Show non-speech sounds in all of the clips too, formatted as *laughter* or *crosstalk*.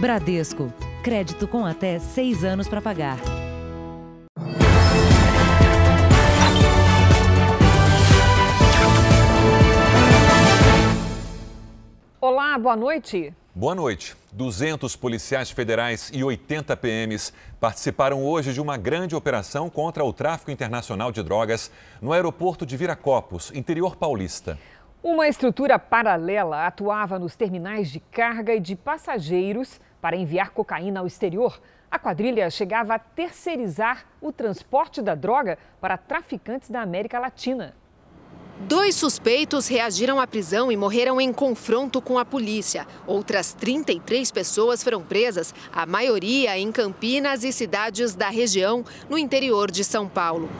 Bradesco. Crédito com até seis anos para pagar. Olá, boa noite. Boa noite. 200 policiais federais e 80 PMs participaram hoje de uma grande operação contra o tráfico internacional de drogas no aeroporto de Viracopos, interior paulista. Uma estrutura paralela atuava nos terminais de carga e de passageiros para enviar cocaína ao exterior. A quadrilha chegava a terceirizar o transporte da droga para traficantes da América Latina. Dois suspeitos reagiram à prisão e morreram em confronto com a polícia. Outras 33 pessoas foram presas, a maioria em Campinas e cidades da região, no interior de São Paulo.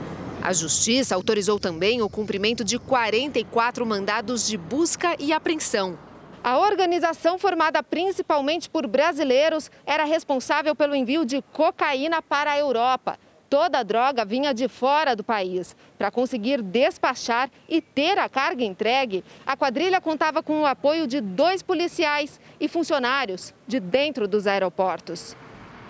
A Justiça autorizou também o cumprimento de 44 mandados de busca e apreensão. A organização, formada principalmente por brasileiros, era responsável pelo envio de cocaína para a Europa. Toda a droga vinha de fora do país. Para conseguir despachar e ter a carga entregue, a quadrilha contava com o apoio de dois policiais e funcionários de dentro dos aeroportos.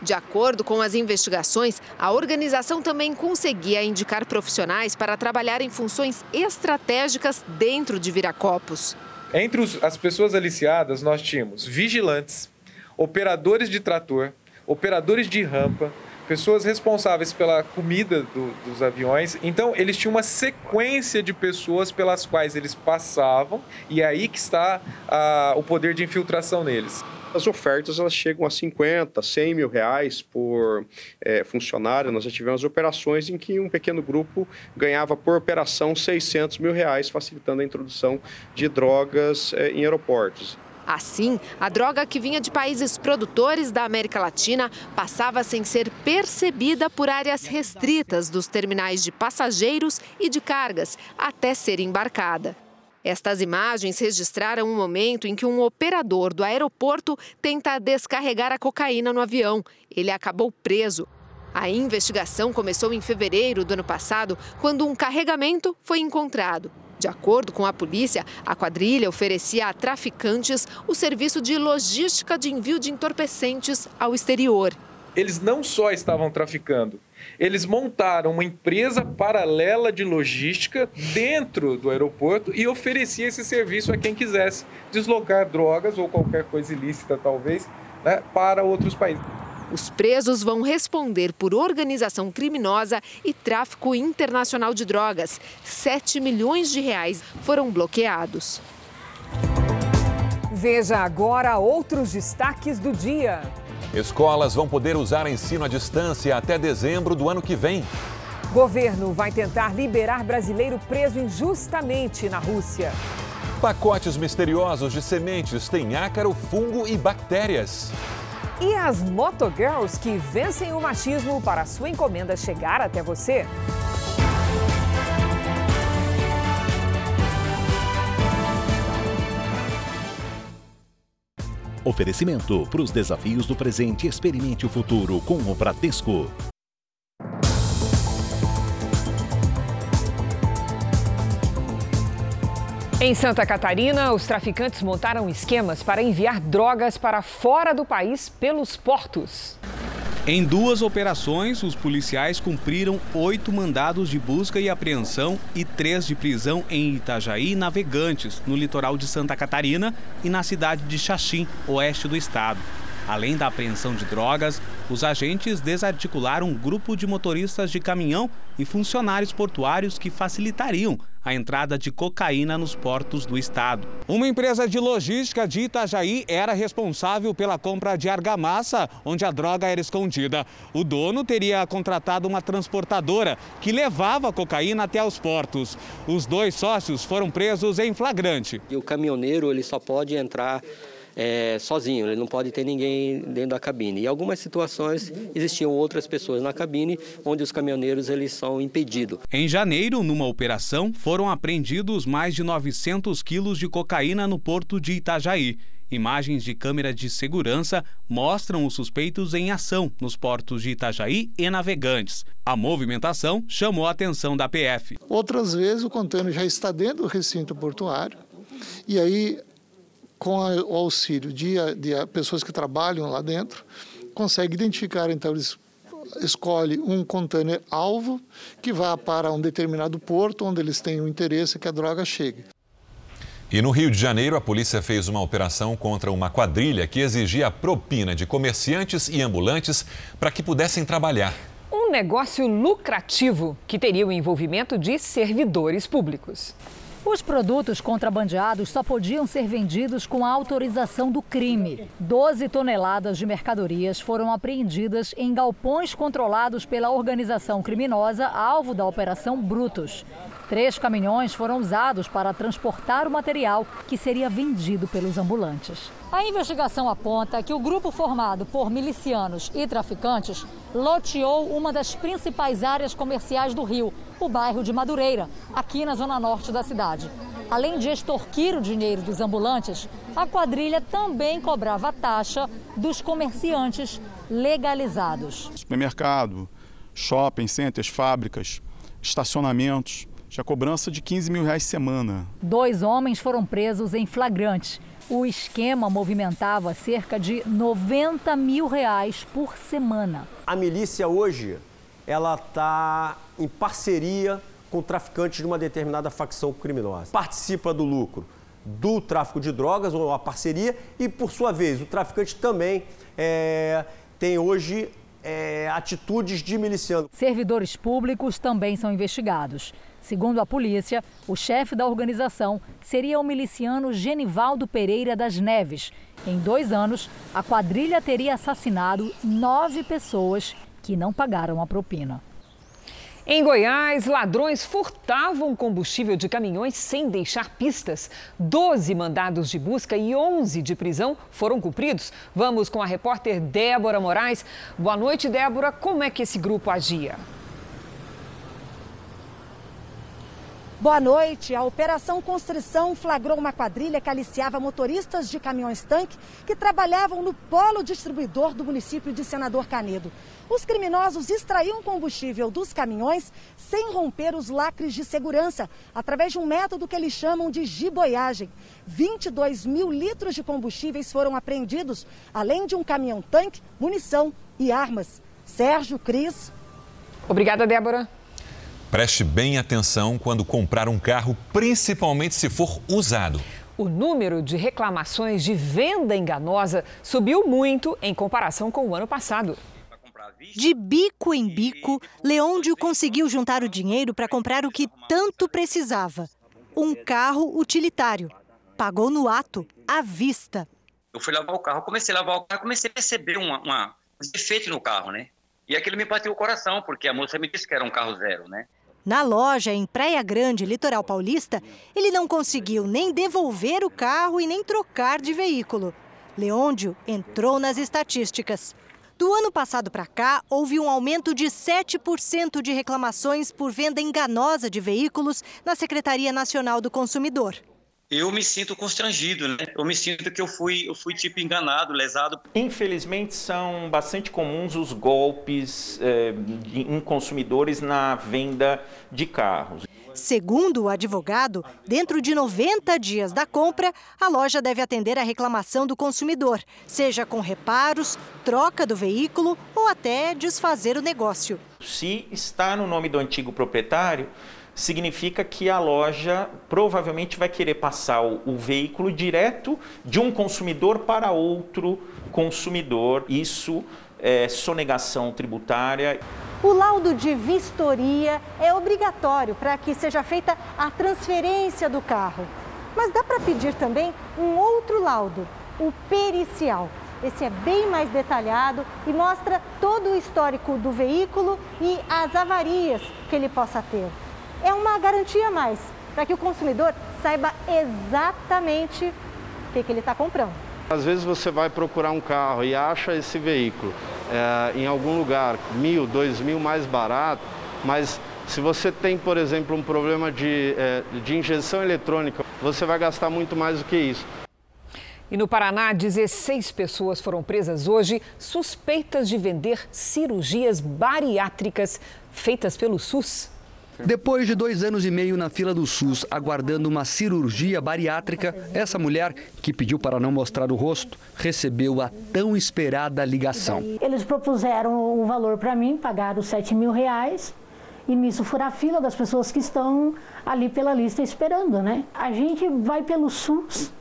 De acordo com as investigações, a organização também conseguia indicar profissionais para trabalhar em funções estratégicas dentro de Viracopos. Entre os, as pessoas aliciadas, nós tínhamos vigilantes, operadores de trator, operadores de rampa, pessoas responsáveis pela comida do, dos aviões. Então, eles tinham uma sequência de pessoas pelas quais eles passavam, e é aí que está o poder de infiltração neles. As ofertas elas chegam a 50, 100 mil reais por é, funcionário. Nós já tivemos operações em que um pequeno grupo ganhava por operação 600 mil reais, facilitando a introdução de drogas é, em aeroportos. Assim, a droga que vinha de países produtores da América Latina passava sem ser percebida por áreas restritas dos terminais de passageiros e de cargas até ser embarcada. Estas imagens registraram um momento em que um operador do aeroporto tenta descarregar a cocaína no avião. Ele acabou preso. A investigação começou em fevereiro do ano passado, quando um carregamento foi encontrado. De acordo com a polícia, a quadrilha oferecia a traficantes o serviço de logística de envio de entorpecentes ao exterior. Eles não só estavam traficando, eles montaram uma empresa paralela de logística dentro do aeroporto e oferecia esse serviço a quem quisesse deslocar drogas ou qualquer coisa ilícita, talvez, né, para outros países. Os presos vão responder por organização criminosa e tráfico internacional de drogas. 7 milhões de reais foram bloqueados. Veja agora outros destaques do dia. Escolas vão poder usar ensino à distância até dezembro do ano que vem. Governo vai tentar liberar brasileiro preso injustamente na Rússia. Pacotes misteriosos de sementes têm ácaro, fungo e bactérias. E as motogirls que vencem o machismo para sua encomenda chegar até você? Oferecimento para os desafios do presente, experimente o futuro com o Bradesco. Em Santa Catarina, os traficantes montaram esquemas para enviar drogas para fora do país pelos portos. Em duas operações, os policiais cumpriram oito mandados de busca e apreensão e três de prisão em Itajaí Navegantes, no litoral de Santa Catarina e na cidade de Xaxim, oeste do estado. Além da apreensão de drogas, os agentes desarticularam um grupo de motoristas de caminhão e funcionários portuários que facilitariam a entrada de cocaína nos portos do estado. Uma empresa de logística de Itajaí era responsável pela compra de argamassa, onde a droga era escondida. O dono teria contratado uma transportadora que levava a cocaína até os portos. Os dois sócios foram presos em flagrante. E o caminhoneiro ele só pode entrar é, sozinho, ele não pode ter ninguém dentro da cabine. Em algumas situações existiam outras pessoas na cabine, onde os caminhoneiros eles são impedidos. Em janeiro, numa operação, foram apreendidos mais de 900 quilos de cocaína no porto de Itajaí. Imagens de câmera de segurança mostram os suspeitos em ação nos portos de Itajaí e Navegantes. A movimentação chamou a atenção da PF. Outras vezes o contêiner já está dentro do recinto portuário e aí com o auxílio de, de pessoas que trabalham lá dentro, consegue identificar, então eles escolhe um container alvo que vá para um determinado porto onde eles têm o interesse que a droga chegue. E no Rio de Janeiro, a polícia fez uma operação contra uma quadrilha que exigia propina de comerciantes e ambulantes para que pudessem trabalhar. Um negócio lucrativo que teria o envolvimento de servidores públicos. Os produtos contrabandeados só podiam ser vendidos com a autorização do crime. 12 toneladas de mercadorias foram apreendidas em galpões controlados pela organização criminosa alvo da Operação Brutus. Três caminhões foram usados para transportar o material que seria vendido pelos ambulantes. A investigação aponta que o grupo formado por milicianos e traficantes loteou uma das principais áreas comerciais do Rio, o bairro de Madureira, aqui na zona norte da cidade. Além de extorquir o dinheiro dos ambulantes, a quadrilha também cobrava taxa dos comerciantes legalizados. Supermercado, shopping centers, fábricas, estacionamentos tinha cobrança de 15 mil reais semana. Dois homens foram presos em flagrante. O esquema movimentava cerca de 90 mil reais por semana. A milícia hoje, ela está em parceria com traficantes de uma determinada facção criminosa. Participa do lucro do tráfico de drogas ou a parceria e, por sua vez, o traficante também é, tem hoje é, atitudes de miliciano. Servidores públicos também são investigados. Segundo a polícia, o chefe da organização seria o miliciano Genivaldo Pereira das Neves. Em dois anos, a quadrilha teria assassinado nove pessoas que não pagaram a propina. Em Goiás, ladrões furtavam combustível de caminhões sem deixar pistas. Doze mandados de busca e onze de prisão foram cumpridos. Vamos com a repórter Débora Moraes. Boa noite, Débora. Como é que esse grupo agia? Boa noite. A Operação Constrição flagrou uma quadrilha que aliciava motoristas de caminhões-tanque que trabalhavam no polo distribuidor do município de Senador Canedo. Os criminosos extraíam combustível dos caminhões sem romper os lacres de segurança, através de um método que eles chamam de giboiagem. 22 mil litros de combustíveis foram apreendidos, além de um caminhão-tanque, munição e armas. Sérgio, Cris. Obrigada, Débora. Preste bem atenção quando comprar um carro, principalmente se for usado. O número de reclamações de venda enganosa subiu muito em comparação com o ano passado. De bico em bico, Leôndio conseguiu juntar o dinheiro para comprar o que tanto precisava: um carro utilitário. Pagou no ato, à vista. Eu fui lavar o carro, comecei a lavar o carro, comecei a perceber uma, uma, um defeito no carro, né? E aquilo me bateu o coração, porque a moça me disse que era um carro zero, né? Na loja, em Praia Grande, litoral paulista, ele não conseguiu nem devolver o carro e nem trocar de veículo. Leôndio entrou nas estatísticas. Do ano passado para cá, houve um aumento de 7% de reclamações por venda enganosa de veículos na Secretaria Nacional do Consumidor eu me sinto constrangido, né? Eu me sinto que eu fui, eu fui tipo enganado, lesado. Infelizmente são bastante comuns os golpes eh, em consumidores na venda de carros. Segundo o advogado, dentro de 90 dias da compra, a loja deve atender a reclamação do consumidor, seja com reparos, troca do veículo ou até desfazer o negócio. Se está no nome do antigo proprietário, significa que a loja provavelmente vai querer passar o, o, veículo direto de um consumidor para outro consumidor. Isso é sonegação tributária. O laudo de vistoria é obrigatório para que seja feita a transferência do carro. Mas dá para pedir também um outro laudo, o pericial. Esse é bem mais detalhado e mostra todo o histórico do veículo e as avarias que ele possa ter é uma garantia a mais para que o consumidor saiba exatamente o que, que ele está comprando. Às vezes você vai procurar um carro e acha esse veículo é, em algum lugar mil, dois mil mais barato, mas se você tem, por exemplo, um problema de, é, de injeção eletrônica, você vai gastar muito mais do que isso. E no Paraná, 16 pessoas foram presas hoje suspeitas de vender cirurgias bariátricas feitas pelo SUS. Depois de dois anos e meio na fila do SUS, aguardando uma cirurgia bariátrica, essa mulher, que pediu para não mostrar o rosto, recebeu a tão esperada ligação. Eles propuseram o valor para mim, pagaram 7 mil reais. E nisso furar a fila das pessoas que estão ali pela lista esperando, né? A gente vai pelo SUS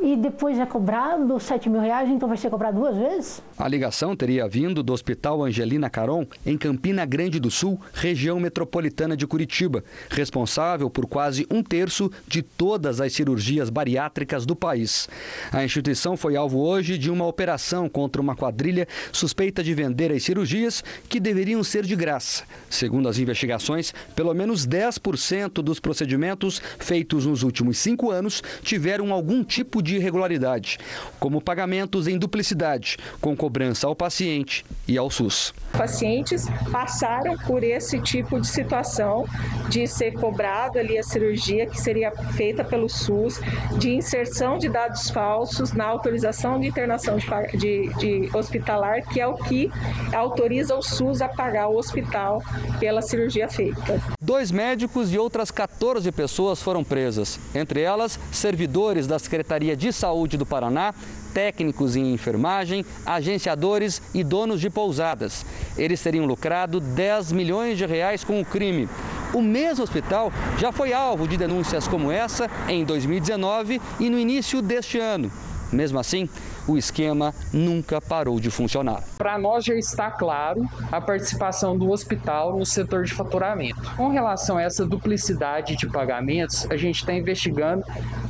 e depois é cobrado 7 mil reais, então vai ser cobrado duas vezes? A ligação teria vindo do Hospital Angelina Caron, em Campina Grande do Sul, região metropolitana de Curitiba, responsável por quase um terço de todas as cirurgias bariátricas do país. A instituição foi alvo hoje de uma operação contra uma quadrilha suspeita de vender as cirurgias que deveriam ser de graça. Segundo as investigações, pelo menos 10% dos procedimentos feitos nos últimos cinco anos tiveram algum tipo de irregularidade, como pagamentos em duplicidade, com cobrança ao paciente e ao SUS. Pacientes passaram por esse tipo de situação de ser cobrado ali a cirurgia que seria feita pelo SUS, de inserção de dados falsos na autorização de internação de, de, de hospitalar, que é o que autoriza o SUS a pagar o hospital pela cirurgia feita. Dois médicos e outras 14 pessoas foram presas, entre elas servidores da Secretaria de Saúde do Paraná, técnicos em enfermagem, agenciadores e donos de pousadas. Eles teriam lucrado 10 milhões de reais com o crime. O mesmo hospital já foi alvo de denúncias como essa em 2019 e no início deste ano. Mesmo assim, o esquema nunca parou de funcionar. Para nós já está claro a participação do hospital no setor de faturamento. Com relação a essa duplicidade de pagamentos, a gente está investigando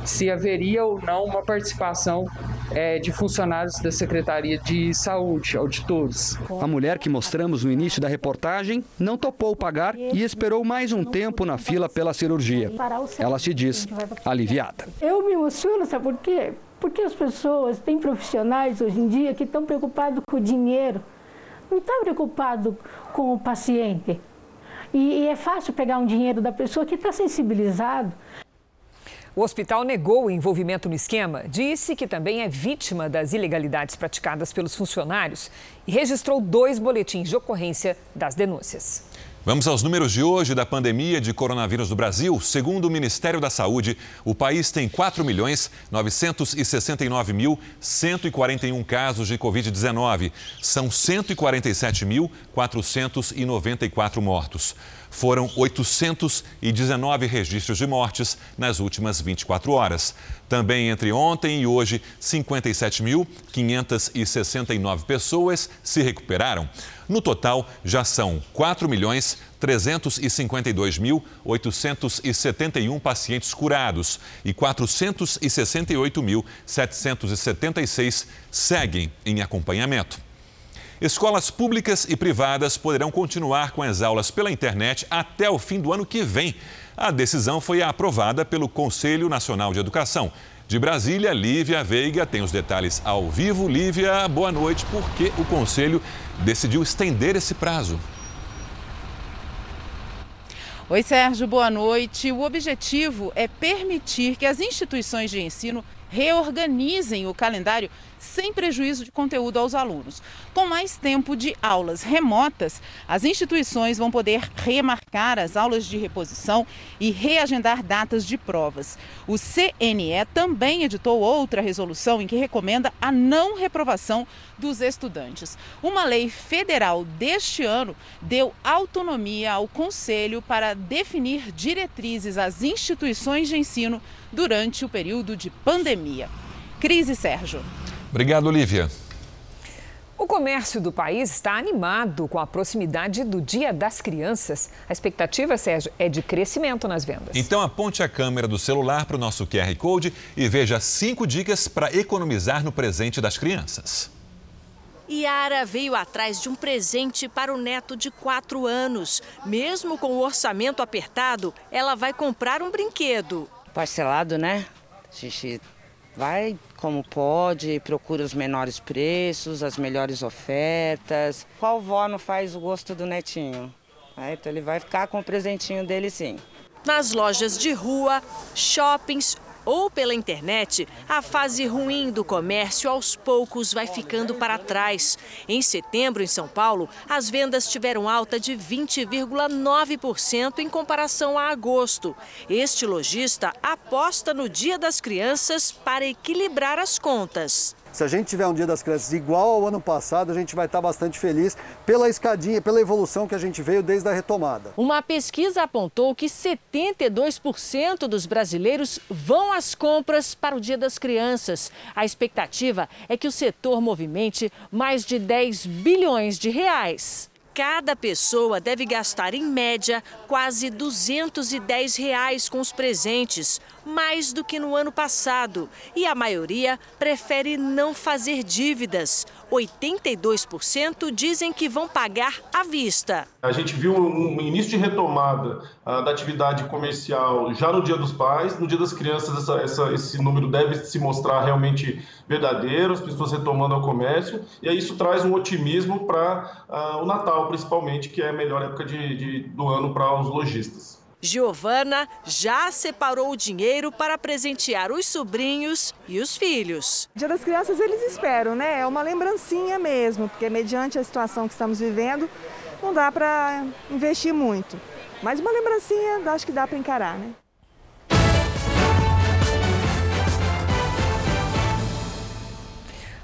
se haveria ou não uma participação é, de funcionários da Secretaria de Saúde, auditores. A mulher que mostramos no início da reportagem não topou pagar e esperou mais um tempo na fila pela cirurgia. Ela se diz aliviada. Eu me emociono, sabe por quê? Porque as pessoas, têm profissionais hoje em dia que estão preocupados com o dinheiro, não estão preocupados com o paciente. E, e é fácil pegar um dinheiro da pessoa que está sensibilizado. O hospital negou o envolvimento no esquema, disse que também é vítima das ilegalidades praticadas pelos funcionários e registrou dois boletins de ocorrência das denúncias. Vamos aos números de hoje da pandemia de coronavírus no Brasil. Segundo o Ministério da Saúde, o país tem 4 milhões 969.141 casos de Covid-19. São 147.494 mortos. Foram 819 registros de mortes nas últimas 24 horas. Também entre ontem e hoje, 57.569 pessoas se recuperaram. No total, já são 4 milhões 352.871 pacientes curados e 468.776 seguem em acompanhamento. Escolas públicas e privadas poderão continuar com as aulas pela internet até o fim do ano que vem. A decisão foi aprovada pelo Conselho Nacional de Educação. De Brasília, Lívia Veiga tem os detalhes ao vivo. Lívia, boa noite. Por que o Conselho decidiu estender esse prazo? Oi, Sérgio, boa noite. O objetivo é permitir que as instituições de ensino reorganizem o calendário sem prejuízo de conteúdo aos alunos. Com mais tempo de aulas remotas, as instituições vão poder remarcar as aulas de reposição e reagendar datas de provas. O CNE também editou outra resolução em que recomenda a não reprovação dos estudantes. Uma lei federal deste ano deu autonomia ao Conselho para definir diretrizes às instituições de ensino durante o período de pandemia. Crise Sérgio. Obrigado, Olivia. O comércio do país está animado com a proximidade do Dia das Crianças. A expectativa, Sérgio, é de crescimento nas vendas. Então aponte a câmera do celular para o nosso QR Code e veja cinco dicas para economizar no presente das crianças. Yara veio atrás de um presente para o neto de 4 anos. Mesmo com o orçamento apertado, ela vai comprar um brinquedo. Parcelado, né? Xixi vai como pode, procura os menores preços, as melhores ofertas. Qual vó não faz o gosto do netinho? É, então ele vai ficar com o presentinho dele sim. Nas lojas de rua, shoppings ou pela internet, a fase ruim do comércio aos poucos vai ficando para trás. Em setembro, em São Paulo, as vendas tiveram alta de 20,9% em comparação a agosto. Este lojista aposta no Dia das Crianças para equilibrar as contas. Se a gente tiver um Dia das Crianças igual ao ano passado, a gente vai estar bastante feliz pela escadinha, pela evolução que a gente veio desde a retomada. Uma pesquisa apontou que 72% dos brasileiros vão às compras para o Dia das Crianças. A expectativa é que o setor movimente mais de 10 bilhões de reais. Cada pessoa deve gastar, em média, quase 210 reais com os presentes, mais do que no ano passado. E a maioria prefere não fazer dívidas. 82% dizem que vão pagar à vista. A gente viu um início de retomada uh, da atividade comercial já no Dia dos Pais. No Dia das Crianças, essa, essa, esse número deve se mostrar realmente verdadeiro, as pessoas retomando o comércio. E aí isso traz um otimismo para uh, o Natal, principalmente, que é a melhor época de, de do ano para os lojistas. Giovana já separou o dinheiro para presentear os sobrinhos e os filhos. Dia das Crianças eles esperam, né? É uma lembrancinha mesmo, porque mediante a situação que estamos vivendo, não dá para investir muito. Mas uma lembrancinha, acho que dá para encarar, né?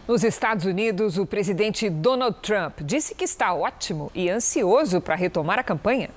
Nos Estados Unidos, o presidente Donald Trump disse que está ótimo e ansioso para retomar a campanha.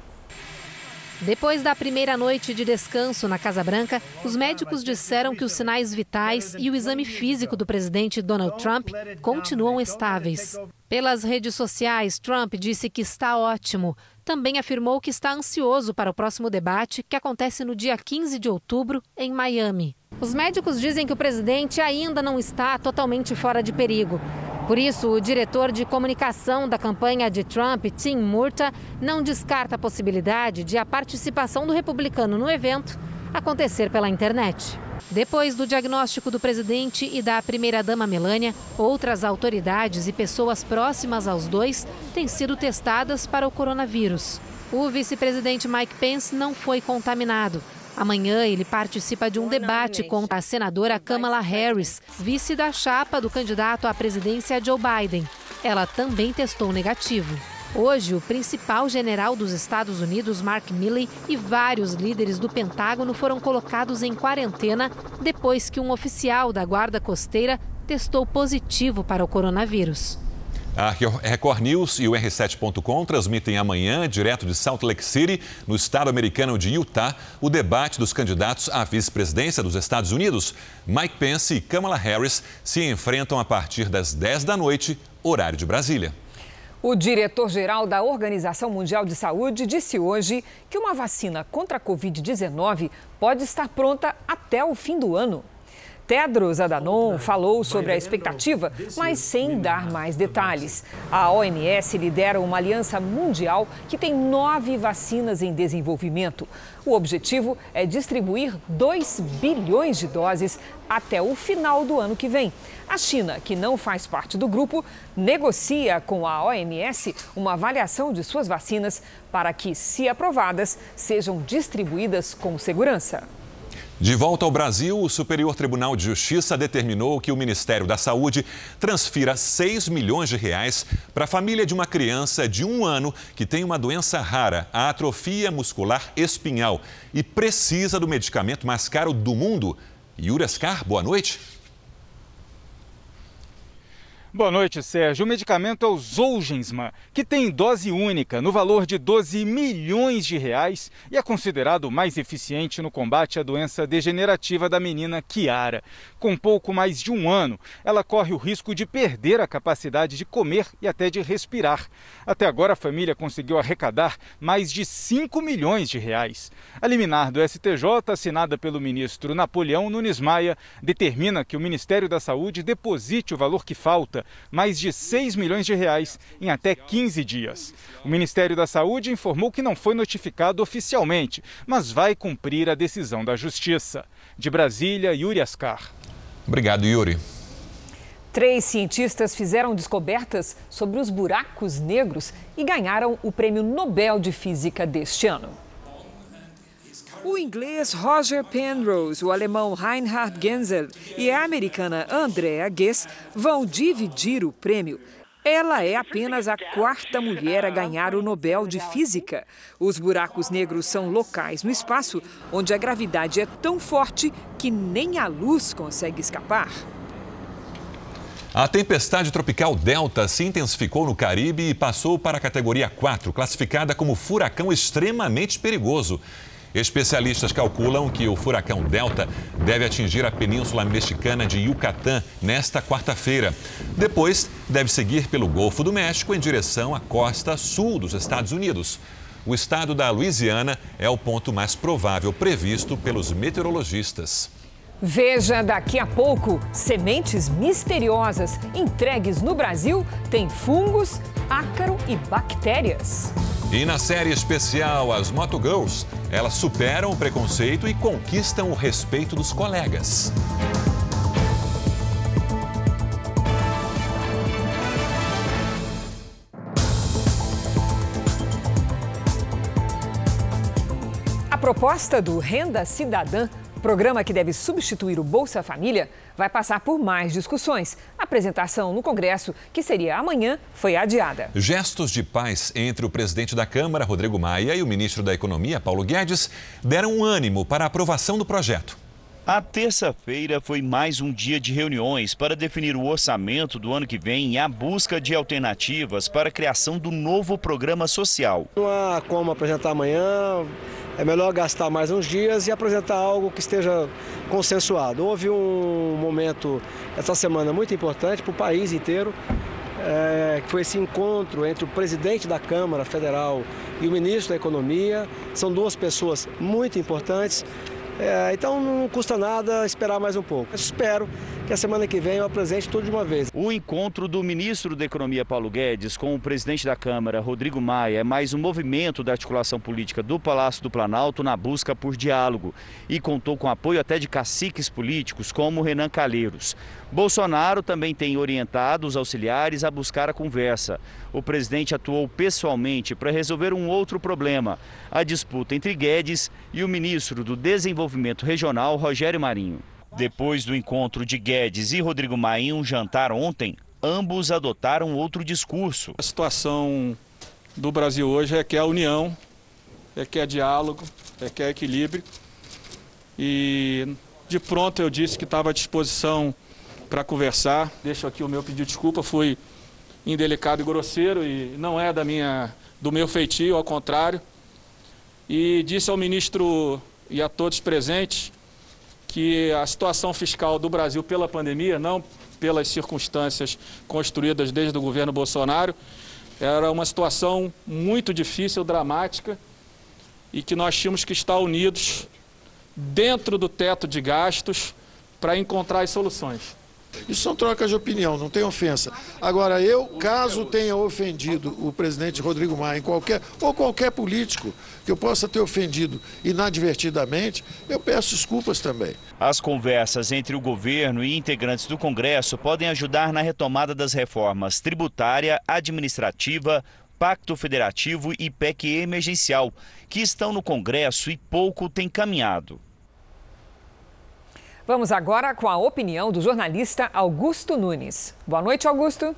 Depois da primeira noite de descanso na Casa Branca, os médicos disseram que os sinais vitais e o exame físico do presidente Donald Trump continuam estáveis. Pelas redes sociais, Trump disse que está ótimo. Também afirmou que está ansioso para o próximo debate, que acontece no dia 15 de outubro, em Miami. Os médicos dizem que o presidente ainda não está totalmente fora de perigo. Por isso, o diretor de comunicação da campanha de Trump, Tim Murta, não descarta a possibilidade de a participação do republicano no evento acontecer pela internet. Depois do diagnóstico do presidente e da primeira-dama Melania, outras autoridades e pessoas próximas aos dois têm sido testadas para o coronavírus. O vice-presidente Mike Pence não foi contaminado Amanhã ele participa de um debate contra a senadora Kamala Harris, vice da chapa do candidato à presidência Joe Biden. Ela também testou negativo. Hoje, o principal general dos Estados Unidos, Mark Milley, e vários líderes do Pentágono foram colocados em quarentena depois que um oficial da Guarda Costeira testou positivo para o coronavírus. A Record News e o R7.com transmitem amanhã, direto de Salt Lake City, no estado americano de Utah, o debate dos candidatos à vice-presidência dos Estados Unidos. Mike Pence e Kamala Harris se enfrentam a partir das 10 da noite, horário de Brasília. O diretor-geral da Organização Mundial de Saúde disse hoje que uma vacina contra a Covid-19 pode estar pronta até o fim do ano. Tedros Adhanom falou sobre a expectativa, mas sem dar mais detalhes. A OMS lidera uma aliança mundial que tem nove vacinas em desenvolvimento. O objetivo é distribuir 2 bilhões de doses até o final do ano que vem. A China, que não faz parte do grupo, negocia com a OMS uma avaliação de suas vacinas para que, se aprovadas, sejam distribuídas com segurança. De volta ao Brasil, o Superior Tribunal de Justiça determinou que o Ministério da Saúde transfira 6 milhões de reais para a família de uma criança de um ano que tem uma doença rara, a atrofia muscular espinhal, e precisa do medicamento mais caro do mundo. Yuri Ascar, boa noite. Boa noite, Sérgio. O medicamento é o Zolgensma, que tem dose única no valor de 12 milhões de reais e é considerado mais eficiente no combate à doença degenerativa da menina Kiara. Com pouco mais de um ano, ela corre o risco de perder a capacidade de comer e até de respirar. Até agora, a família conseguiu arrecadar mais de 5 milhões de reais. A liminar do STJ, assinada pelo ministro Napoleão Nunes Maia, determina que o Ministério da Saúde deposite o valor que falta mais de 6 milhões de reais em até 15 dias. O Ministério da Saúde informou que não foi notificado oficialmente, mas vai cumprir a decisão da Justiça. De Brasília, Yuri Ascar. Obrigado, Yuri. Três cientistas fizeram descobertas sobre os buracos negros e ganharam o Prêmio Nobel de Física deste ano. O inglês Roger Penrose, o alemão Reinhard Genzel e a americana Andrea Ghez vão dividir o prêmio. Ela é apenas a quarta mulher a ganhar o Nobel de Física. Os buracos negros são locais no espaço onde a gravidade é tão forte que nem a luz consegue escapar. A tempestade tropical Delta se intensificou no Caribe e passou para a categoria 4, classificada como furacão extremamente perigoso. Especialistas calculam que o furacão Delta deve atingir a península mexicana de Yucatán nesta quarta-feira. Depois, deve seguir pelo Golfo do México em direção à costa sul dos Estados Unidos. O estado da Louisiana é o ponto mais provável previsto pelos meteorologistas. Veja daqui a pouco: sementes misteriosas entregues no Brasil têm fungos, ácaro e bactérias. E na série especial As Moto Girls, elas superam o preconceito e conquistam o respeito dos colegas. A proposta do Renda Cidadã programa que deve substituir o Bolsa Família vai passar por mais discussões. A apresentação no Congresso, que seria amanhã, foi adiada. Gestos de paz entre o presidente da Câmara, Rodrigo Maia, e o ministro da Economia, Paulo Guedes, deram um ânimo para a aprovação do projeto. A terça-feira foi mais um dia de reuniões para definir o orçamento do ano que vem e a busca de alternativas para a criação do novo programa social. Não há como apresentar amanhã, é melhor gastar mais uns dias e apresentar algo que esteja consensuado. Houve um momento essa semana muito importante para o país inteiro, é, que foi esse encontro entre o presidente da Câmara Federal e o ministro da Economia. São duas pessoas muito importantes. É, então não custa nada esperar mais um pouco. Espero que a semana que vem eu apresente tudo de uma vez. O encontro do ministro da Economia Paulo Guedes com o presidente da Câmara Rodrigo Maia é mais um movimento da articulação política do Palácio do Planalto na busca por diálogo e contou com apoio até de caciques políticos como Renan Calheiros. Bolsonaro também tem orientado os auxiliares a buscar a conversa. O presidente atuou pessoalmente para resolver um outro problema: a disputa entre Guedes e o ministro do Desenvolvimento Regional, Rogério Marinho. Depois do encontro de Guedes e Rodrigo Maia em um jantar ontem, ambos adotaram outro discurso. A situação do Brasil hoje é que é união, é que é diálogo, é que é equilíbrio. E de pronto eu disse que estava à disposição para conversar. Deixo aqui o meu pedido de desculpa, fui indelicado e grosseiro e não é da minha, do meu feitio, ao contrário. E disse ao ministro e a todos presentes que a situação fiscal do Brasil pela pandemia, não pelas circunstâncias construídas desde o governo Bolsonaro, era uma situação muito difícil, dramática, e que nós tínhamos que estar unidos dentro do teto de gastos para encontrar as soluções. Isso são trocas de opinião, não tem ofensa. Agora, eu, caso tenha ofendido o presidente Rodrigo Maia em qualquer, ou qualquer político que eu possa ter ofendido inadvertidamente, eu peço desculpas também. As conversas entre o governo e integrantes do Congresso podem ajudar na retomada das reformas tributária, administrativa, Pacto Federativo e PEC emergencial, que estão no Congresso e pouco têm caminhado. Vamos agora com a opinião do jornalista Augusto Nunes. Boa noite, Augusto.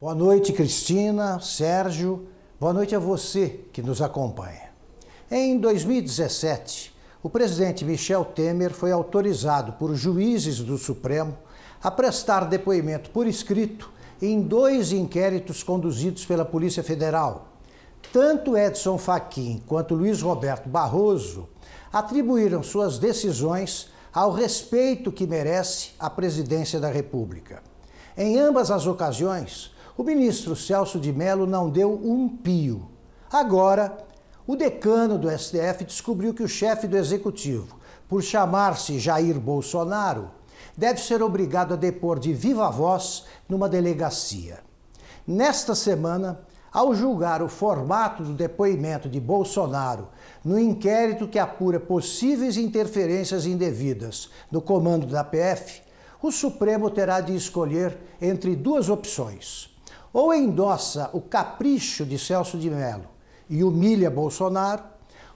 Boa noite, Cristina, Sérgio. Boa noite a você que nos acompanha. Em 2017, o presidente Michel Temer foi autorizado por juízes do Supremo a prestar depoimento por escrito em dois inquéritos conduzidos pela Polícia Federal. Tanto Edson Fachin quanto Luiz Roberto Barroso atribuíram suas decisões ao respeito que merece a presidência da República. Em ambas as ocasiões, o ministro Celso de Mello não deu um pio. Agora, o decano do STF descobriu que o chefe do executivo, por chamar-se Jair Bolsonaro, deve ser obrigado a depor de viva voz numa delegacia. Nesta semana, ao julgar o formato do depoimento de Bolsonaro no inquérito que apura possíveis interferências indevidas no comando da PF, o Supremo terá de escolher entre duas opções. Ou endossa o capricho de Celso de Mello e humilha Bolsonaro,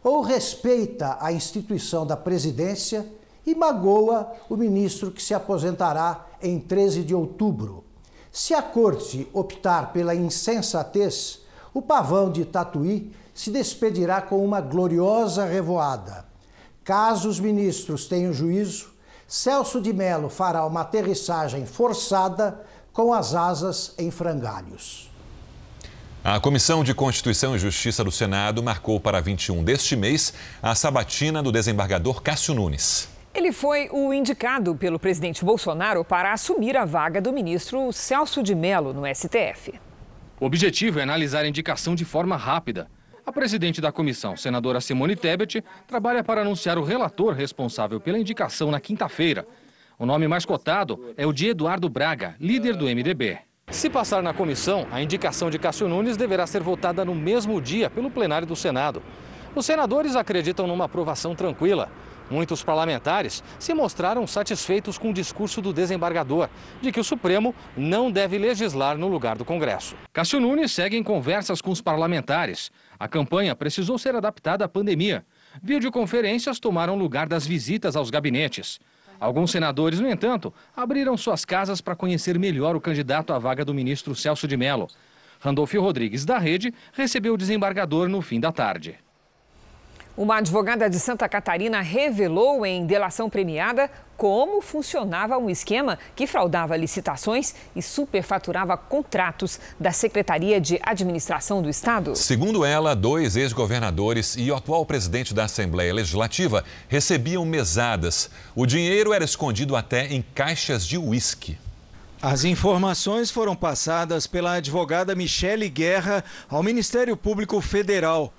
ou respeita a instituição da presidência e magoa o ministro que se aposentará em 13 de outubro. Se a corte optar pela insensatez, o pavão de Tatuí se despedirá com uma gloriosa revoada. Caso os ministros tenham juízo, Celso de Mello fará uma aterrissagem forçada com as asas em frangalhos. A Comissão de Constituição e Justiça do Senado marcou para 21 deste mês a sabatina do desembargador Cássio Nunes. Ele foi o indicado pelo presidente Bolsonaro para assumir a vaga do ministro Celso de Mello no STF. O objetivo é analisar a indicação de forma rápida. A presidente da comissão, senadora Simone Tebet, trabalha para anunciar o relator responsável pela indicação na quinta-feira. O nome mais cotado é o de Eduardo Braga, líder do MDB. Se passar na comissão, a indicação de Cássio Nunes deverá ser votada no mesmo dia pelo plenário do Senado. Os senadores acreditam numa aprovação tranquila. Muitos parlamentares se mostraram satisfeitos com o discurso do desembargador, de que o Supremo não deve legislar no lugar do Congresso. Cássio Nunes segue em conversas com os parlamentares. A campanha precisou ser adaptada à pandemia. Videoconferências tomaram lugar das visitas aos gabinetes. Alguns senadores, no entanto, abriram suas casas para conhecer melhor o candidato à vaga do ministro Celso de Mello. Randolfo Rodrigues, da Rede, recebeu o desembargador no fim da tarde. Uma advogada de Santa Catarina revelou em delação premiada como funcionava um esquema que fraudava licitações e superfaturava contratos da Secretaria de Administração do Estado. Segundo ela, dois ex-governadores e o atual presidente da Assembleia Legislativa recebiam mesadas. O dinheiro era escondido até em caixas de uísque. As informações foram passadas pela advogada Michele Guerra ao Ministério Público Federal.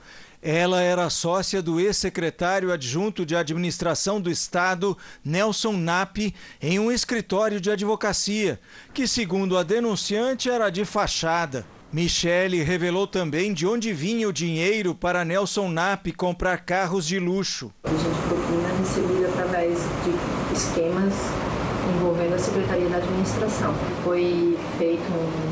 Ela era sócia do ex-secretário adjunto de administração do Estado, Nelson Nap, em um escritório de advocacia, que, segundo a denunciante, era de fachada. Michele revelou também de onde vinha o dinheiro para Nelson Nap comprar carros de luxo. A gente propina recebido através de esquemas envolvendo a Secretaria da Administração. Foi feito um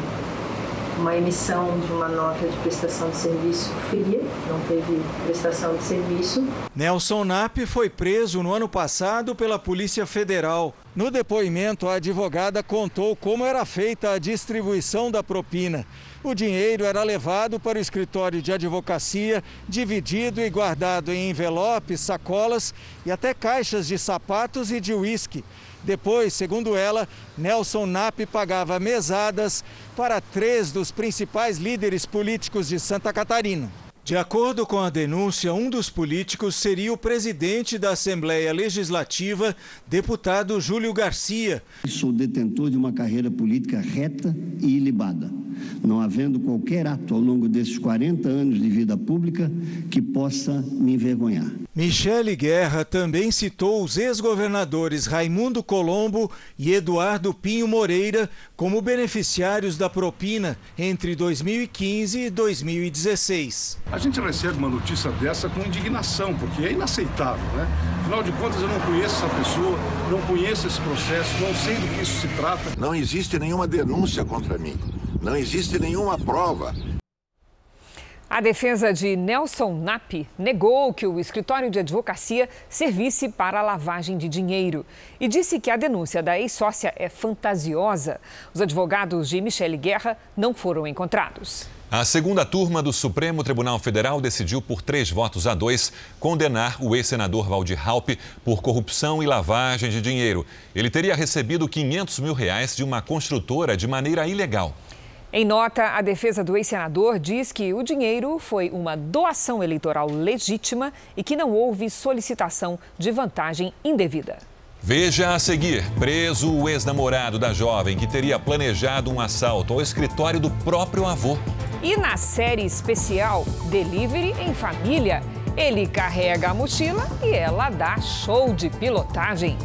uma emissão de uma nota de prestação de serviço fria, não teve prestação de serviço. Nelson Nap foi preso no ano passado pela Polícia Federal. No depoimento, a advogada contou como era feita a distribuição da propina. O dinheiro era levado para o escritório de advocacia, dividido e guardado em envelopes, sacolas e até caixas de sapatos e de uísque. Depois, segundo ela, Nelson Nap pagava mesadas para três dos principais líderes políticos de Santa Catarina. De acordo com a denúncia, um dos políticos seria o presidente da Assembleia Legislativa, deputado Júlio Garcia. Sou detentor de uma carreira política reta e ilibada, não havendo qualquer ato ao longo desses 40 anos de vida pública que possa me envergonhar. Michele Guerra também citou os ex-governadores Raimundo Colombo e Eduardo Pinho Moreira como beneficiários da propina entre 2015 e 2016. A gente recebe uma notícia dessa com indignação, porque é inaceitável, né? Afinal de contas, eu não conheço essa pessoa, não conheço esse processo, não sei do que isso se trata. Não existe nenhuma denúncia contra mim, não existe nenhuma prova. A defesa de Nelson Nap negou que o escritório de advocacia servisse para a lavagem de dinheiro e disse que a denúncia da ex-sócia é fantasiosa. Os advogados de Michele Guerra não foram encontrados. A segunda turma do Supremo Tribunal Federal decidiu por três votos a dois condenar o ex-senador Valdir Halpe por corrupção e lavagem de dinheiro. Ele teria recebido 500 mil reais de uma construtora de maneira ilegal. Em nota, a defesa do ex-senador diz que o dinheiro foi uma doação eleitoral legítima e que não houve solicitação de vantagem indevida. Veja a seguir: preso o ex-namorado da jovem que teria planejado um assalto ao escritório do próprio avô. E na série especial Delivery em Família, ele carrega a mochila e ela dá show de pilotagem.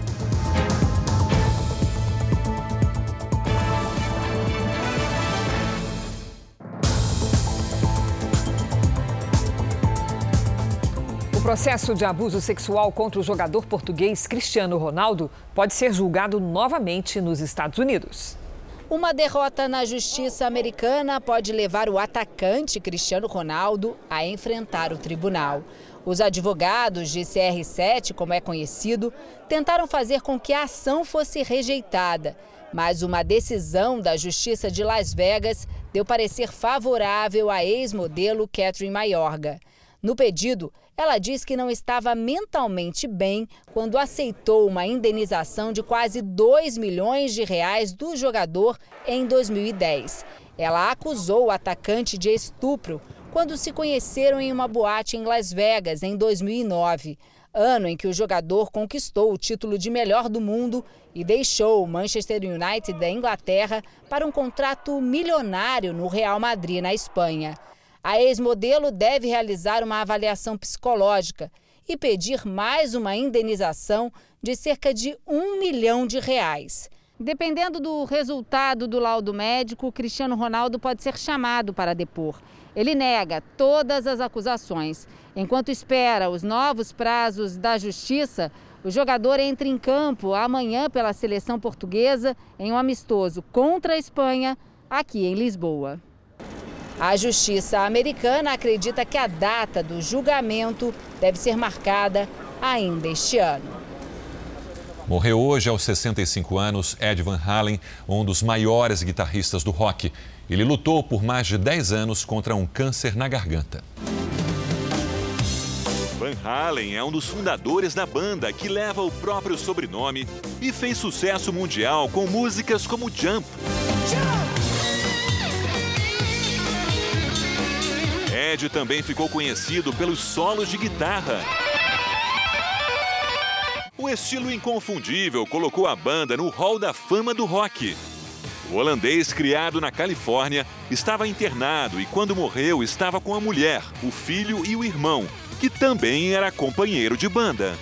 Processo de abuso sexual contra o jogador português Cristiano Ronaldo pode ser julgado novamente nos Estados Unidos. Uma derrota na justiça americana pode levar o atacante Cristiano Ronaldo a enfrentar o tribunal. Os advogados de CR7, como é conhecido, tentaram fazer com que a ação fosse rejeitada, mas uma decisão da Justiça de Las Vegas deu parecer favorável à ex-modelo Catherine Mayorga. No pedido, ela diz que não estava mentalmente bem quando aceitou uma indenização de quase 2 milhões de reais do jogador em 2010. Ela acusou o atacante de estupro quando se conheceram em uma boate em Las Vegas em 2009, ano em que o jogador conquistou o título de melhor do mundo e deixou o Manchester United da Inglaterra para um contrato milionário no Real Madrid, na Espanha. A ex-modelo deve realizar uma avaliação psicológica e pedir mais uma indenização de cerca de um milhão de reais. Dependendo do resultado do laudo médico, Cristiano Ronaldo pode ser chamado para depor. Ele nega todas as acusações. Enquanto espera os novos prazos da justiça, o jogador entra em campo amanhã pela seleção portuguesa em um amistoso contra a Espanha, aqui em Lisboa. A justiça americana acredita que a data do julgamento deve ser marcada ainda este ano. Morreu hoje aos 65 anos Ed Van Halen, um dos maiores guitarristas do rock. Ele lutou por mais de 10 anos contra um câncer na garganta. Van Halen é um dos fundadores da banda que leva o próprio sobrenome e fez sucesso mundial com músicas como Jump. Ed também ficou conhecido pelos solos de guitarra. O estilo inconfundível colocou a banda no hall da fama do rock. O holandês, criado na Califórnia, estava internado e, quando morreu, estava com a mulher, o filho e o irmão, que também era companheiro de banda.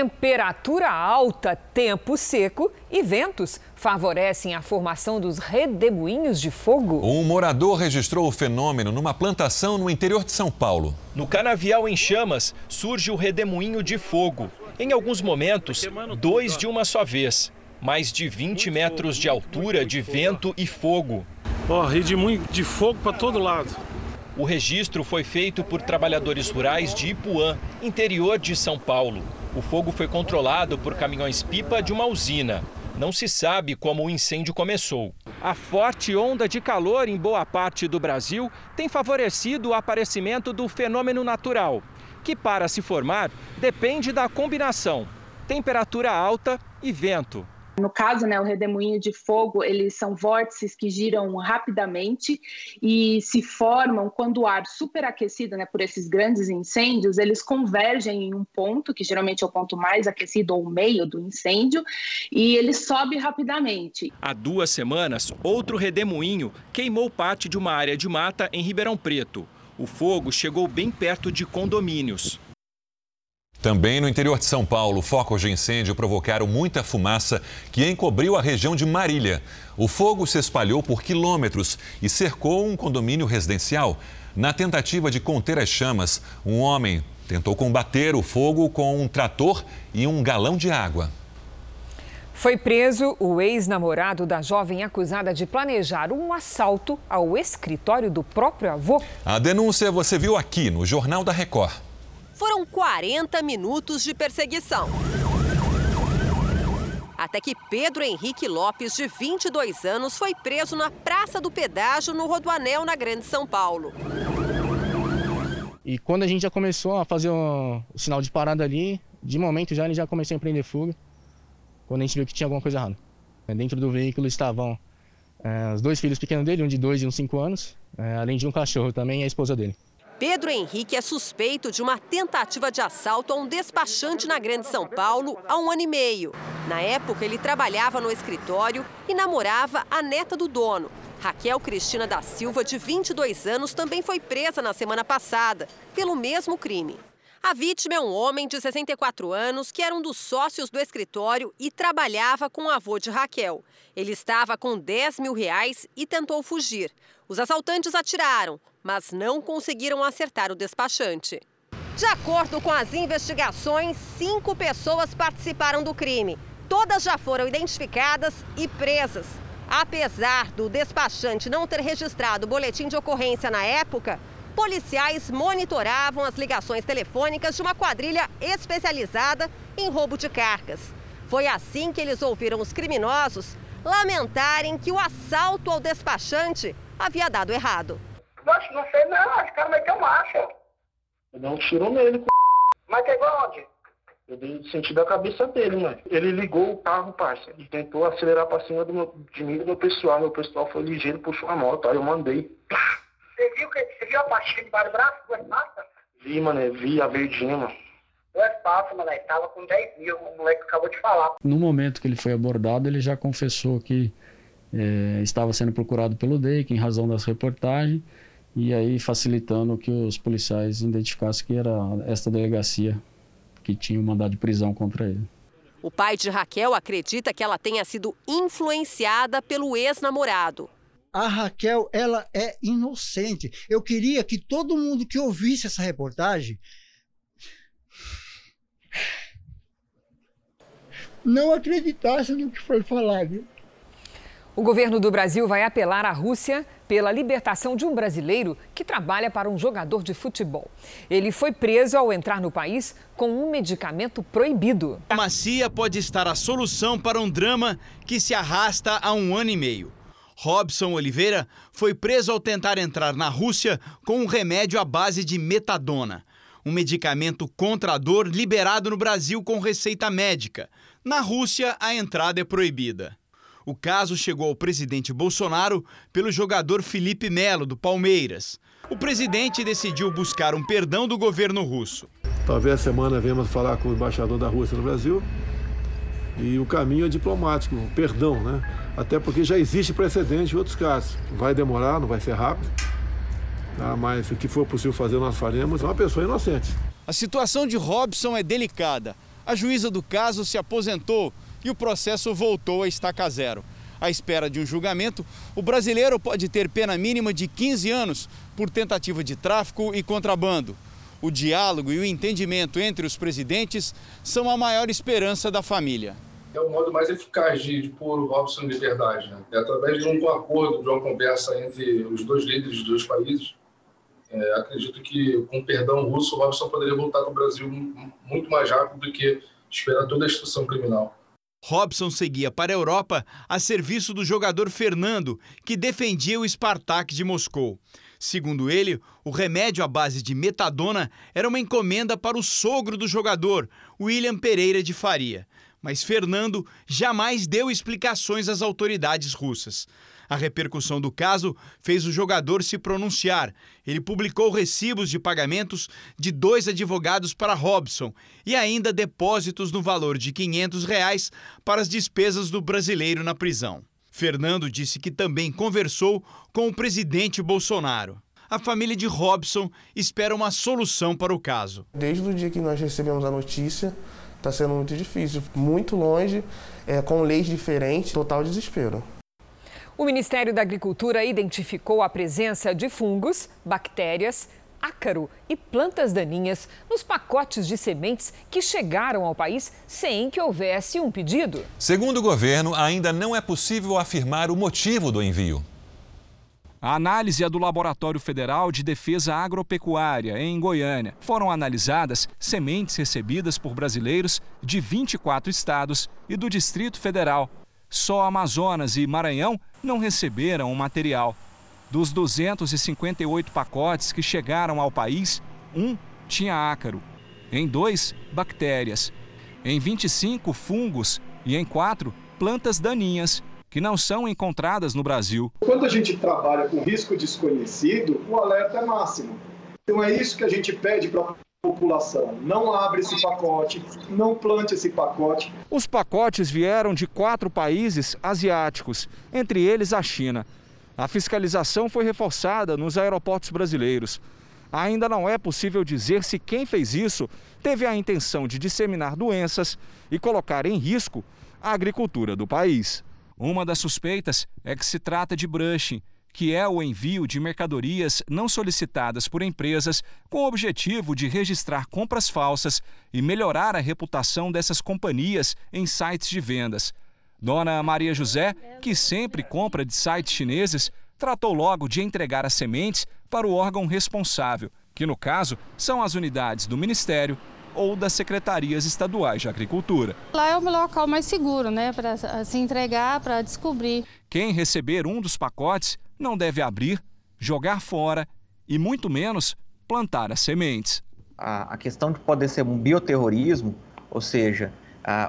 Temperatura alta, tempo seco e ventos favorecem a formação dos redemoinhos de fogo. Um morador registrou o fenômeno numa plantação no interior de São Paulo. No canavial em chamas surge o redemoinho de fogo. Em alguns momentos, dois de uma só vez. Mais de 20 metros de altura de vento e fogo. Ó, oh, redemoinho de fogo para todo lado. O registro foi feito por trabalhadores rurais de Ipuã, interior de São Paulo. O fogo foi controlado por caminhões-pipa de uma usina. Não se sabe como o incêndio começou. A forte onda de calor em boa parte do Brasil tem favorecido o aparecimento do fenômeno natural, que, para se formar, depende da combinação temperatura alta e vento. No caso, né, o redemoinho de fogo, eles são vórtices que giram rapidamente e se formam quando o ar superaquecido, né, por esses grandes incêndios, eles convergem em um ponto, que geralmente é o ponto mais aquecido ou meio do incêndio, e ele sobe rapidamente. Há duas semanas, outro redemoinho queimou parte de uma área de mata em Ribeirão Preto. O fogo chegou bem perto de condomínios. Também no interior de São Paulo, focos de incêndio provocaram muita fumaça que encobriu a região de Marília. O fogo se espalhou por quilômetros e cercou um condomínio residencial. Na tentativa de conter as chamas, um homem tentou combater o fogo com um trator e um galão de água. Foi preso o ex-namorado da jovem acusada de planejar um assalto ao escritório do próprio avô. A denúncia você viu aqui no Jornal da Record. Foram 40 minutos de perseguição. Até que Pedro Henrique Lopes, de 22 anos, foi preso na Praça do Pedágio, no Rodoanel, na Grande São Paulo. E quando a gente já começou a fazer o, sinal de parada ali, de momento já ele já começou a empreender fuga, quando a gente viu que tinha alguma coisa errada. Dentro do veículo estavam é, os dois filhos pequenos dele, um de dois e um de cinco anos, é, além de um cachorro também e a esposa dele. Pedro Henrique é suspeito de uma tentativa de assalto a um despachante na Grande São Paulo há um ano e meio. Na época, ele trabalhava no escritório e namorava a neta do dono. Raquel Cristina da Silva, de 22 anos, também foi presa na semana passada pelo mesmo crime. A vítima é um homem de 64 anos que era um dos sócios do escritório e trabalhava com o avô de Raquel. Ele estava com 10 mil reais e tentou fugir. Os assaltantes atiraram, mas não conseguiram acertar o despachante. De acordo com as investigações, cinco pessoas participaram do crime. Todas já foram identificadas e presas. Apesar do despachante não ter registrado o boletim de ocorrência na época, policiais monitoravam as ligações telefônicas de uma quadrilha especializada em roubo de cargas. Foi assim que eles ouviram os criminosos lamentarem que o assalto ao despachante havia dado errado. Nossa, não sei não, esse cara meteu marcha. Eu dei um tiro nele, Mas pegou onde? Eu dei sentido a cabeça dele, mano. Ele ligou o carro, parça, e tentou acelerar pra cima do meu, de mim e do meu pessoal. Meu pessoal foi ligeiro, puxou a moto, aí eu mandei. Você viu, que, você viu a pastilha de vários braços, duas pastas? Vi, mano, vi a verdinha, mano. Duas pastas, mano, aí tava com 10 mil, o moleque acabou de falar. No momento que ele foi abordado, ele já confessou que é, estava sendo procurado pelo DEIC em razão das reportagens e aí facilitando que os policiais identificassem que era esta delegacia que tinha o mandado de prisão contra ele. O pai de Raquel acredita que ela tenha sido influenciada pelo ex-namorado. A Raquel, ela é inocente. Eu queria que todo mundo que ouvisse essa reportagem não acreditasse no que foi falado. O governo do Brasil vai apelar à Rússia pela libertação de um brasileiro que trabalha para um jogador de futebol. Ele foi preso ao entrar no país com um medicamento proibido. A macia pode estar a solução para um drama que se arrasta há um ano e meio. Robson Oliveira foi preso ao tentar entrar na Rússia com um remédio à base de metadona, um medicamento contra a dor liberado no Brasil com receita médica. Na Rússia, a entrada é proibida. O caso chegou ao presidente Bolsonaro pelo jogador Felipe Melo, do Palmeiras. O presidente decidiu buscar um perdão do governo russo. Talvez a semana venhamos falar com o embaixador da Rússia no Brasil. E o caminho é diplomático, perdão, né? Até porque já existe precedente em outros casos. Vai demorar, não vai ser rápido. Tá? Mas o que for possível fazer, nós faremos. É uma pessoa inocente. A situação de Robson é delicada. A juíza do caso se aposentou e o processo voltou a estaca zero. À espera de um julgamento, o brasileiro pode ter pena mínima de 15 anos por tentativa de tráfico e contrabando. O diálogo e o entendimento entre os presidentes são a maior esperança da família. É o modo mais eficaz de, de pôr o Robson em liberdade. Né? É através de um acordo, de uma conversa entre os dois líderes dos dois países. É, acredito que, com perdão russo, o Robson poderia voltar para o Brasil muito mais rápido do que esperar toda a instrução criminal. Robson seguia para a Europa a serviço do jogador Fernando, que defendia o Spartak de Moscou. Segundo ele, o remédio à base de metadona era uma encomenda para o sogro do jogador, William Pereira de Faria. Mas Fernando jamais deu explicações às autoridades russas. A repercussão do caso fez o jogador se pronunciar. Ele publicou recibos de pagamentos de dois advogados para Robson e ainda depósitos no valor de 500 reais para as despesas do brasileiro na prisão. Fernando disse que também conversou com o presidente Bolsonaro. A família de Robson espera uma solução para o caso. Desde o dia que nós recebemos a notícia, está sendo muito difícil. Muito longe, é, com leis diferentes, total desespero. O Ministério da Agricultura identificou a presença de fungos, bactérias, ácaro e plantas daninhas nos pacotes de sementes que chegaram ao país sem que houvesse um pedido. Segundo o governo, ainda não é possível afirmar o motivo do envio. A análise é do Laboratório Federal de Defesa Agropecuária, em Goiânia. Foram analisadas sementes recebidas por brasileiros de 24 estados e do Distrito Federal. Só Amazonas e Maranhão não receberam o material. Dos 258 pacotes que chegaram ao país, um tinha ácaro, em dois, bactérias, em 25, fungos e em quatro, plantas daninhas, que não são encontradas no Brasil. Quando a gente trabalha com risco desconhecido, o alerta é máximo. Então é isso que a gente pede para a população. Não abre esse pacote, não plante esse pacote. Os pacotes vieram de quatro países asiáticos, entre eles a China. A fiscalização foi reforçada nos aeroportos brasileiros. Ainda não é possível dizer se quem fez isso teve a intenção de disseminar doenças e colocar em risco a agricultura do país. Uma das suspeitas é que se trata de brushing, que é o envio de mercadorias não solicitadas por empresas com o objetivo de registrar compras falsas e melhorar a reputação dessas companhias em sites de vendas. Dona Maria José, que sempre compra de sites chineses, tratou logo de entregar as sementes para o órgão responsável, que no caso são as unidades do Ministério ou das secretarias estaduais de agricultura. Lá é o local mais seguro, né, para se entregar, para descobrir. Quem receber um dos pacotes não deve abrir, jogar fora e muito menos plantar as sementes. A, questão de poder ser um bioterrorismo, ou seja,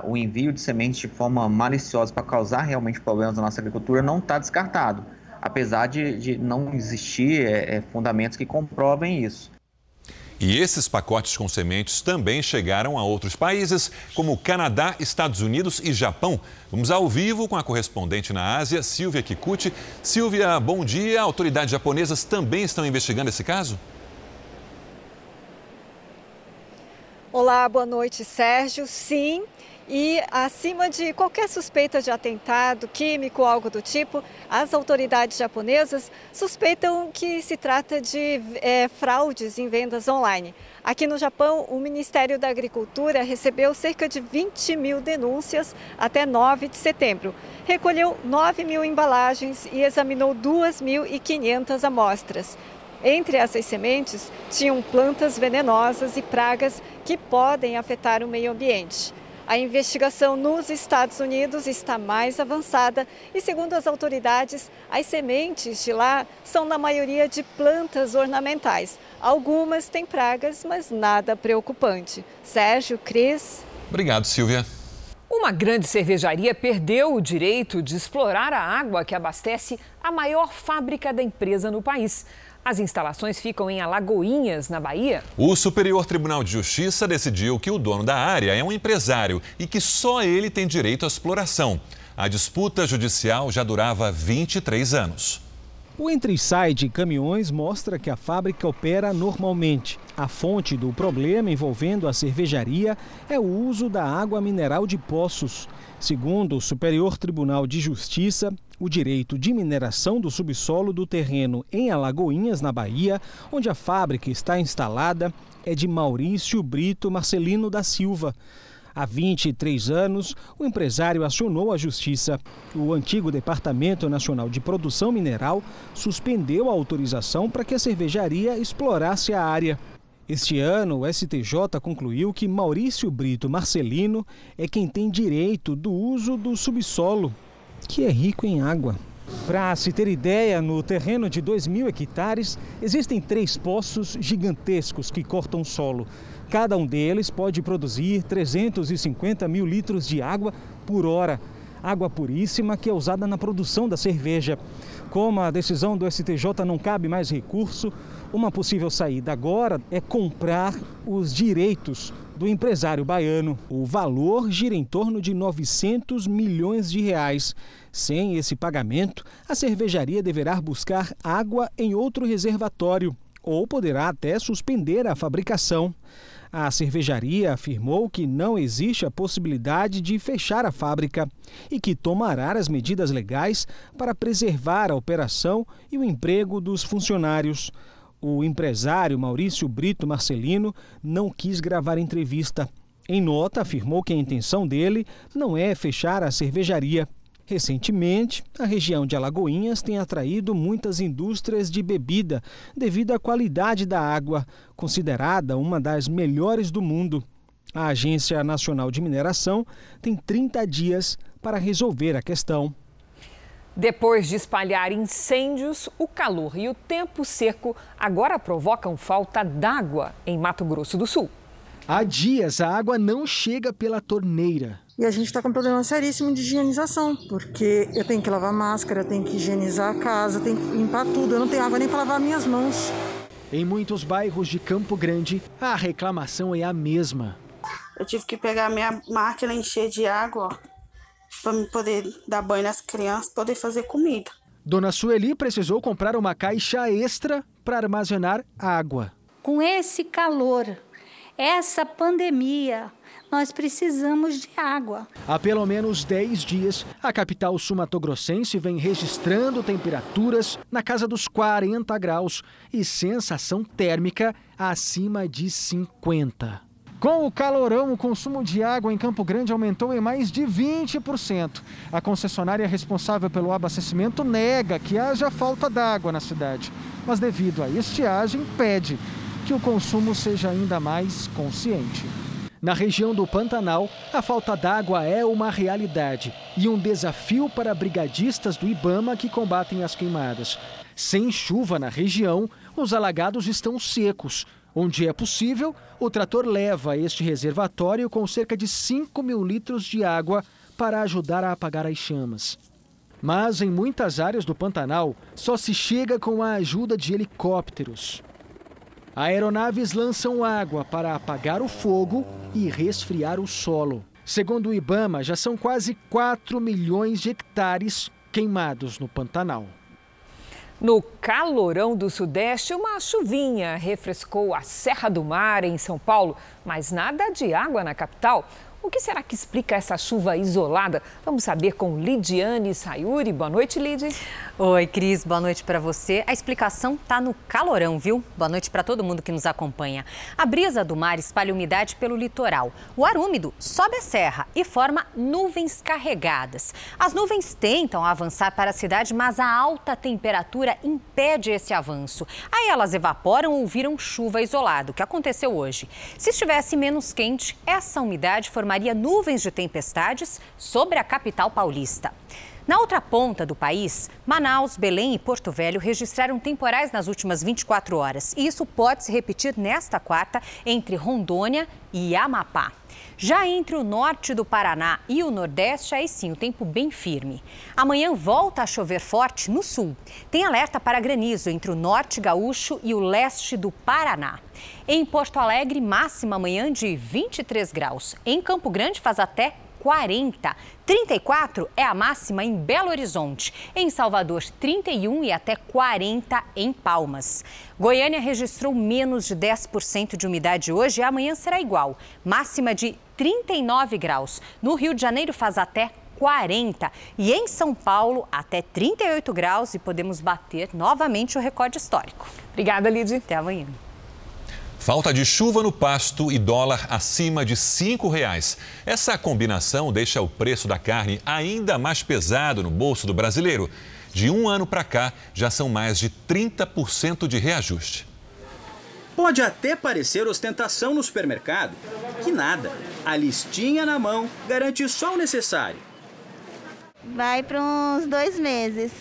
o envio de sementes de forma maliciosa para causar realmente problemas na nossa agricultura, não está descartado, apesar de, de não existir é, é, fundamentos que comprovem isso. E esses pacotes com sementes também chegaram a outros países, como Canadá, Estados Unidos e Japão. Vamos ao vivo com a correspondente na Ásia, Silvia Kikuchi. Silvia, bom dia. Autoridades japonesas também estão investigando esse caso? Olá, boa noite, Sérgio. Sim, e acima de qualquer suspeita de atentado químico ou algo do tipo, as autoridades japonesas suspeitam que se trata de é, fraudes em vendas online. Aqui no Japão, o Ministério da Agricultura recebeu cerca de 20 mil denúncias até 9 de setembro. Recolheu 9 mil embalagens e examinou 2.500 amostras. Entre essas sementes tinham plantas venenosas e pragas que podem afetar o meio ambiente. A investigação nos Estados Unidos está mais avançada e, segundo as autoridades, as sementes de lá são, na maioria, de plantas ornamentais. Algumas têm pragas, mas nada preocupante. Sérgio, Cris. Obrigado, Silvia. Uma grande cervejaria perdeu o direito de explorar a água que abastece a maior fábrica da empresa no país. As instalações ficam em Alagoinhas, na Bahia. O Superior Tribunal de Justiça decidiu que o dono da área é um empresário e que só ele tem direito à exploração. A disputa judicial já durava 23 anos. O entre e sai de caminhões mostra que a fábrica opera normalmente. A fonte do problema envolvendo a cervejaria é o uso da água mineral de poços. Segundo o Superior Tribunal de Justiça, o direito de mineração do subsolo do terreno em Alagoinhas, na Bahia, onde a fábrica está instalada, é de Maurício Brito Marcelino da Silva. Há 23 anos, o empresário acionou a justiça. O antigo Departamento Nacional de Produção Mineral suspendeu a autorização para que a cervejaria explorasse a área. Este ano, o STJ concluiu que Maurício Brito Marcelino é quem tem direito do uso do subsolo, que é rico em água. Para se ter ideia, no terreno de 2 mil hectares existem três poços gigantescos que cortam o solo. Cada um deles pode produzir 350 mil litros de água por hora. Água puríssima que é usada na produção da cerveja. Como a decisão do STJ não cabe mais recurso, uma possível saída agora é comprar os direitos do empresário baiano. O valor gira em torno de 900 milhões de reais. Sem esse pagamento, a cervejaria deverá buscar água em outro reservatório ou poderá até suspender a fabricação. A cervejaria afirmou que não existe a possibilidade de fechar a fábrica e que tomará as medidas legais para preservar a operação e o emprego dos funcionários. O empresário Maurício Brito Marcelino não quis gravar entrevista. Em nota, afirmou que a intenção dele não é fechar a cervejaria. Recentemente, a região de Alagoinhas tem atraído muitas indústrias de bebida devido à qualidade da água, considerada uma das melhores do mundo. A Agência Nacional de Mineração tem 30 dias para resolver a questão. Depois de espalhar incêndios, o calor e o tempo seco agora provocam falta d'água em Mato Grosso do Sul. Há dias a água não chega pela torneira. E a gente está com um problema seríssimo de higienização, porque eu tenho que lavar máscara, eu tenho que higienizar a casa, tenho que limpar tudo. Eu não tenho água nem para lavar minhas mãos. Em muitos bairros de Campo Grande, a reclamação é a mesma. Eu tive que pegar minha máquina, encher de água, para me poder dar banho nas crianças, poder fazer comida. Dona Sueli precisou comprar uma caixa extra para armazenar água. Com esse calor, essa pandemia, nós precisamos de água. Há pelo menos 10 dias, a capital sumatogrossense vem registrando temperaturas na casa dos 40 graus e sensação térmica acima de 50. Com o calorão, o consumo de água em Campo Grande aumentou em mais de 20%. A concessionária responsável pelo abastecimento nega que haja falta d'água na cidade, mas devido à estiagem, pede que o consumo seja ainda mais consciente. Na região do Pantanal, a falta d'água é uma realidade e um desafio para brigadistas do Ibama que combatem as queimadas. Sem chuva na região, os alagados estão secos. Onde é possível, o trator leva este reservatório com cerca de 5 mil litros de água para ajudar a apagar as chamas. Mas em muitas áreas do Pantanal, só se chega com a ajuda de helicópteros. Aeronaves lançam água para apagar o fogo e resfriar o solo. Segundo o Ibama, já são quase 4 milhões de hectares queimados no Pantanal. No calorão do Sudeste, uma chuvinha refrescou a Serra do Mar, em São Paulo, mas nada de água na capital. O que será que explica essa chuva isolada? Vamos saber com Lidiane Sayuri. Boa noite, Lid. Oi, Cris. Boa noite para você. A explicação está no calorão, viu? Boa noite para todo mundo que nos acompanha. A brisa do mar espalha umidade pelo litoral. O ar úmido sobe a serra e forma nuvens carregadas. As nuvens tentam avançar para a cidade, mas a alta temperatura impede esse avanço. Aí elas evaporam ou viram chuva isolada, o que aconteceu hoje. Se estivesse menos quente, essa umidade formaria formaria nuvens de tempestades sobre a capital paulista. Na outra ponta do país, Manaus, Belém e Porto Velho registraram temporais nas últimas 24 horas. E isso pode se repetir nesta quarta entre Rondônia e Amapá. Já entre o norte do Paraná e o Nordeste, aí sim, o tempo bem firme. Amanhã volta a chover forte no sul. Tem alerta para granizo entre o norte gaúcho e o leste do Paraná. Em Porto Alegre, máxima amanhã de 23 graus. Em Campo Grande, faz até 40. 34 é a máxima em Belo Horizonte. Em Salvador, 31 e até 40 em Palmas. Goiânia registrou menos de 10% de umidade hoje e amanhã será igual. Máxima de 39 graus. No Rio de Janeiro faz até 40 e em São Paulo até 38 graus e podemos bater novamente o recorde histórico. Obrigada, Lidy. Até amanhã. Falta de chuva no pasto e dólar acima de R$ reais. Essa combinação deixa o preço da carne ainda mais pesado no bolso do brasileiro. De um ano para cá, já são mais de 30% de reajuste. Pode até parecer ostentação no supermercado. Que nada. A listinha na mão garante só o necessário. Vai para uns dois meses.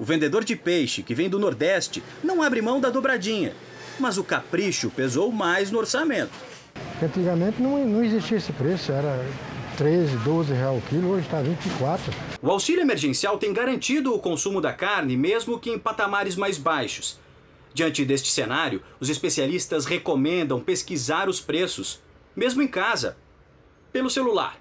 O vendedor de peixe, que vem do Nordeste, não abre mão da dobradinha mas o capricho pesou mais no orçamento. Antigamente não, não existia esse preço, era 13, 12 reais o quilo, hoje está 24. O auxílio emergencial tem garantido o consumo da carne, mesmo que em patamares mais baixos. Diante deste cenário, os especialistas recomendam pesquisar os preços, mesmo em casa, pelo celular.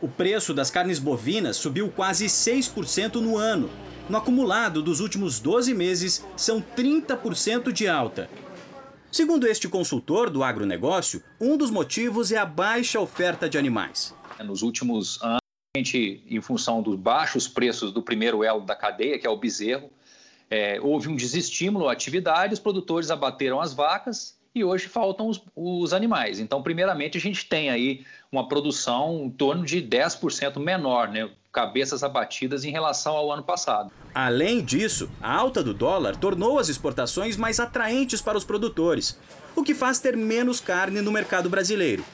O preço das carnes bovinas subiu quase 6% no ano. No acumulado dos últimos 12 meses, são 30% de alta. Segundo este consultor do agronegócio, um dos motivos é a baixa oferta de animais. Nos últimos anos, a gente, em função dos baixos preços do primeiro elo da cadeia, que é o bezerro, é, houve um desestímulo à atividade, os produtores abateram as vacas e hoje faltam os, os, animais. Então, primeiramente, a gente tem aí uma produção em torno de 10% menor, né? Cabeças abatidas em relação ao ano passado. Além disso, a alta do dólar tornou as exportações mais atraentes para os produtores, o que faz ter menos carne no mercado brasileiro.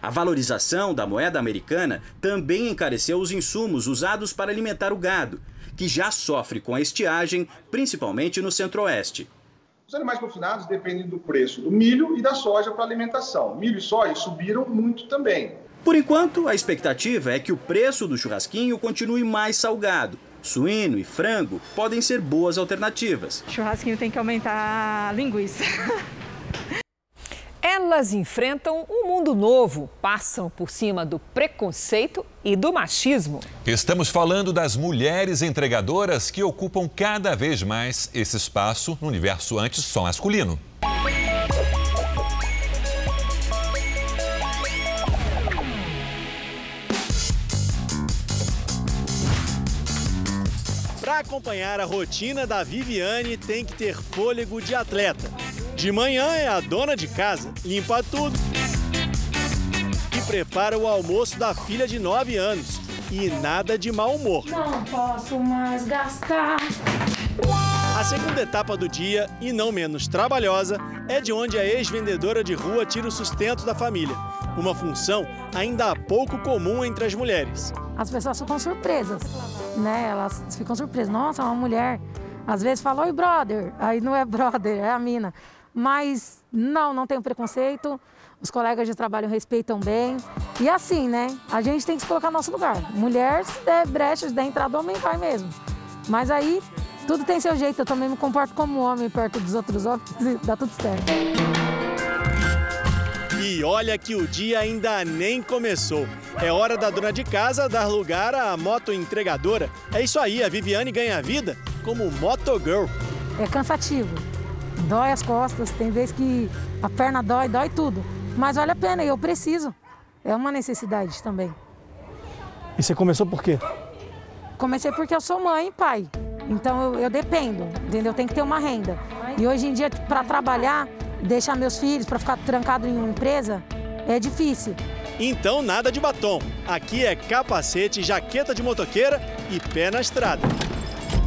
A valorização da moeda americana também encareceu os insumos usados para alimentar o gado, que já sofre com a estiagem, principalmente no centro-oeste. Os animais confinados dependem do preço do milho e da soja para alimentação. Milho e soja subiram muito também. Por enquanto, a expectativa é que o preço do churrasquinho continue mais salgado. Suíno e frango podem ser boas alternativas. Churrasquinho tem que aumentar a linguiça. *laughs* Elas enfrentam um mundo novo, passam por cima do preconceito e do machismo. Estamos falando das mulheres entregadoras que ocupam cada vez mais esse espaço no universo antes só masculino. Acompanhar a rotina da Viviane, tem que ter fôlego de atleta. De manhã é a dona de casa, limpa tudo. prepara o almoço da filha de 9 anos. E nada de mau humor. Não posso mais gastar. A segunda etapa do dia, e não menos trabalhosa, é de onde a ex-vendedora de rua tira o sustento da família. Uma função ainda pouco comum entre as mulheres. As pessoas ficam surpresas, né? Elas ficam surpresas. Nossa, uma mulher. Às vezes fala, oi, brother. Aí não é brother, é a mina. Mas não, não tenho preconceito. Os colegas de trabalho respeitam bem. E assim, né? A gente tem que se colocar no nosso lugar. Mulher, se der brecha, se der entrada, homem vai mesmo. Mas aí, tudo tem seu jeito. Eu também me comporto como homem perto dos outros homens e dá tudo certo. E olha que o dia ainda nem começou. É hora da dona de casa dar lugar à moto entregadora. É isso aí, a Viviane ganha vida como motogirl. É cansativo. Dói as costas, tem vezes que a perna dói, dói tudo. Mas vale a pena eu preciso. É uma necessidade também. E você começou por quê? Comecei porque eu sou mãe e pai. Então eu, eu dependo, entendeu? Tem que ter uma renda. E hoje em dia, para trabalhar, deixar meus filhos, para ficar trancado em uma empresa, é difícil. Então nada de batom. Aqui é capacete, jaqueta de motoqueira e pé na estrada.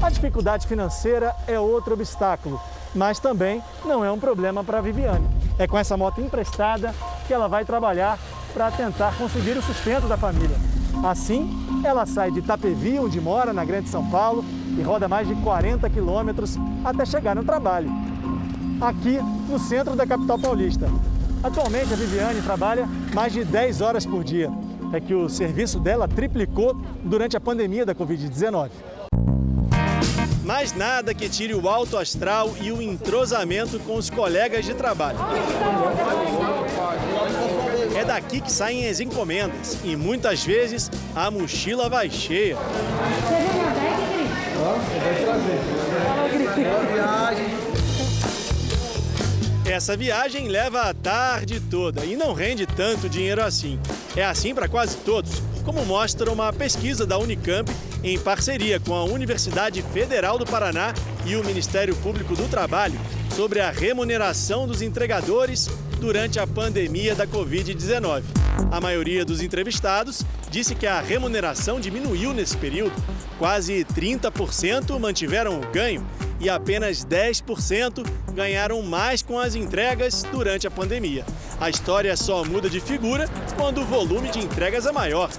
A dificuldade financeira é outro obstáculo, mas também não é um problema para a Viviane. É com essa moto emprestada que ela vai trabalhar para tentar conseguir o sustento da família. Assim, ela sai de Itapevi, onde mora, na Grande São Paulo, e roda mais de 40 quilômetros até chegar no trabalho, aqui no centro da capital paulista. Atualmente, a Viviane trabalha mais de 10 horas por dia. É que o serviço dela triplicou durante a pandemia da Covid-19. Mas nada que tire o alto astral e o entrosamento com os colegas de trabalho. É daqui que saem as encomendas e muitas vezes a mochila vai cheia. Essa viagem leva a tarde toda e não rende tanto dinheiro assim. É assim para quase todos, como mostra uma pesquisa da Unicamp em parceria com a Universidade Federal do Paraná e o Ministério Público do Trabalho sobre a remuneração dos entregadores durante a pandemia da Covid-19. A maioria dos entrevistados disse que a remuneração diminuiu nesse período. Quase 30% mantiveram o ganho e apenas 10% ganharam mais com as entregas durante a pandemia. A história só muda de figura quando o volume de entregas é maior.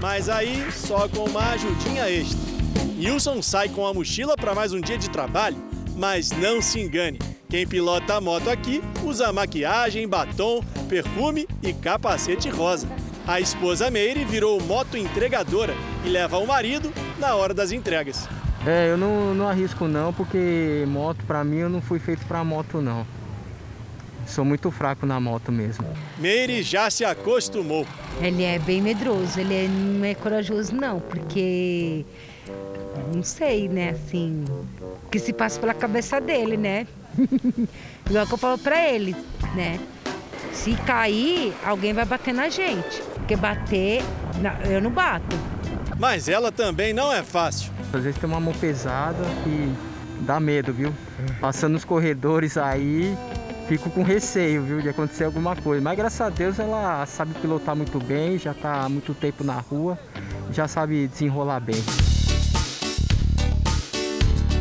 Mas aí, só com uma ajudinha extra. Nilson sai com a mochila para mais um dia de trabalho, mas não se engane. Quem pilota a moto aqui usa maquiagem, batom, perfume e capacete rosa. A esposa Meire virou moto entregadora e leva o marido na hora das entregas. É, eu não, não arrisco não, porque moto para mim eu não fui feito para moto não. Sou muito fraco na moto mesmo. Meire já se acostumou. Ele é bem medroso, ele é- não é corajoso não, porque não sei, né, assim, o que se passa pela cabeça dele, né? *laughs* Igual que eu falo pra ele, né? Se cair, alguém vai bater na gente. Porque bater, eu não bato. Mas ela também não é fácil. Às vezes tem uma mão pesada que dá medo, viu? Passando nos corredores aí, fico com receio, viu, de acontecer alguma coisa. Mas graças a Deus ela sabe pilotar muito bem, já está há muito tempo na rua, já sabe desenrolar bem.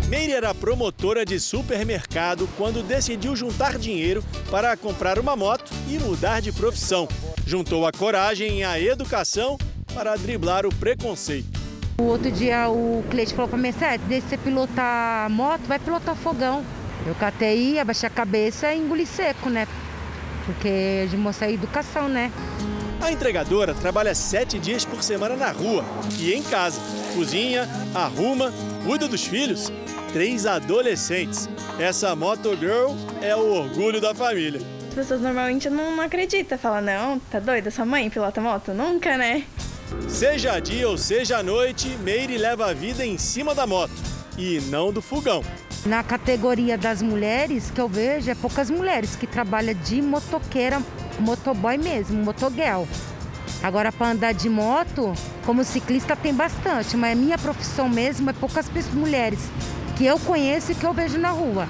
Meire era promotora de supermercado quando decidiu juntar dinheiro para comprar uma moto e mudar de profissão. Juntou a coragem e a educação para driblar o preconceito. O outro dia o cliente falou pra mim, Sete, deixa você pilotar moto, vai pilotar fogão. Eu catei, abaixei a cabeça e engoli seco, né? Porque de mostrar educação, né? A entregadora trabalha sete dias por semana na rua e em casa. Cozinha, arruma, cuida dos filhos. Três adolescentes. Essa motogirl é o orgulho da família. As pessoas normalmente não, não acreditam, falam, não, tá doida, sua mãe pilota moto? Nunca, né? Seja dia ou seja noite, Meire leva a vida em cima da moto e não do fogão. Na categoria das mulheres, que eu vejo, é poucas mulheres que trabalham de motoqueira, motoboy mesmo, motoguel. Agora, para andar de moto, como ciclista tem bastante, mas a minha profissão mesmo é poucas pessoas, mulheres que eu conheço e que eu vejo na rua.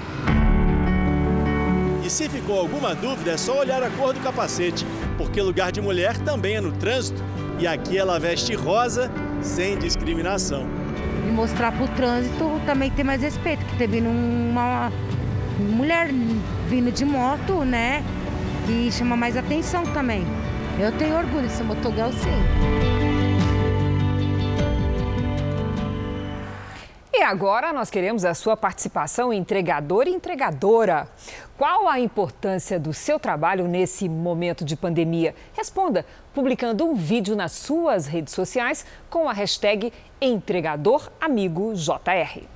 E se ficou alguma dúvida, é só olhar a cor do capacete, porque lugar de mulher também é no trânsito. E aqui ela veste rosa sem discriminação. E mostrar para o trânsito também ter mais respeito, que teve uma mulher vindo de moto, né? E chama mais atenção também. Eu tenho orgulho de ser motogal, sim. E agora nós queremos a sua participação entregador e entregadora. Qual a importância do seu trabalho nesse momento de pandemia? Responda publicando um vídeo nas suas redes sociais com a hashtag EntregadorAmigoJR.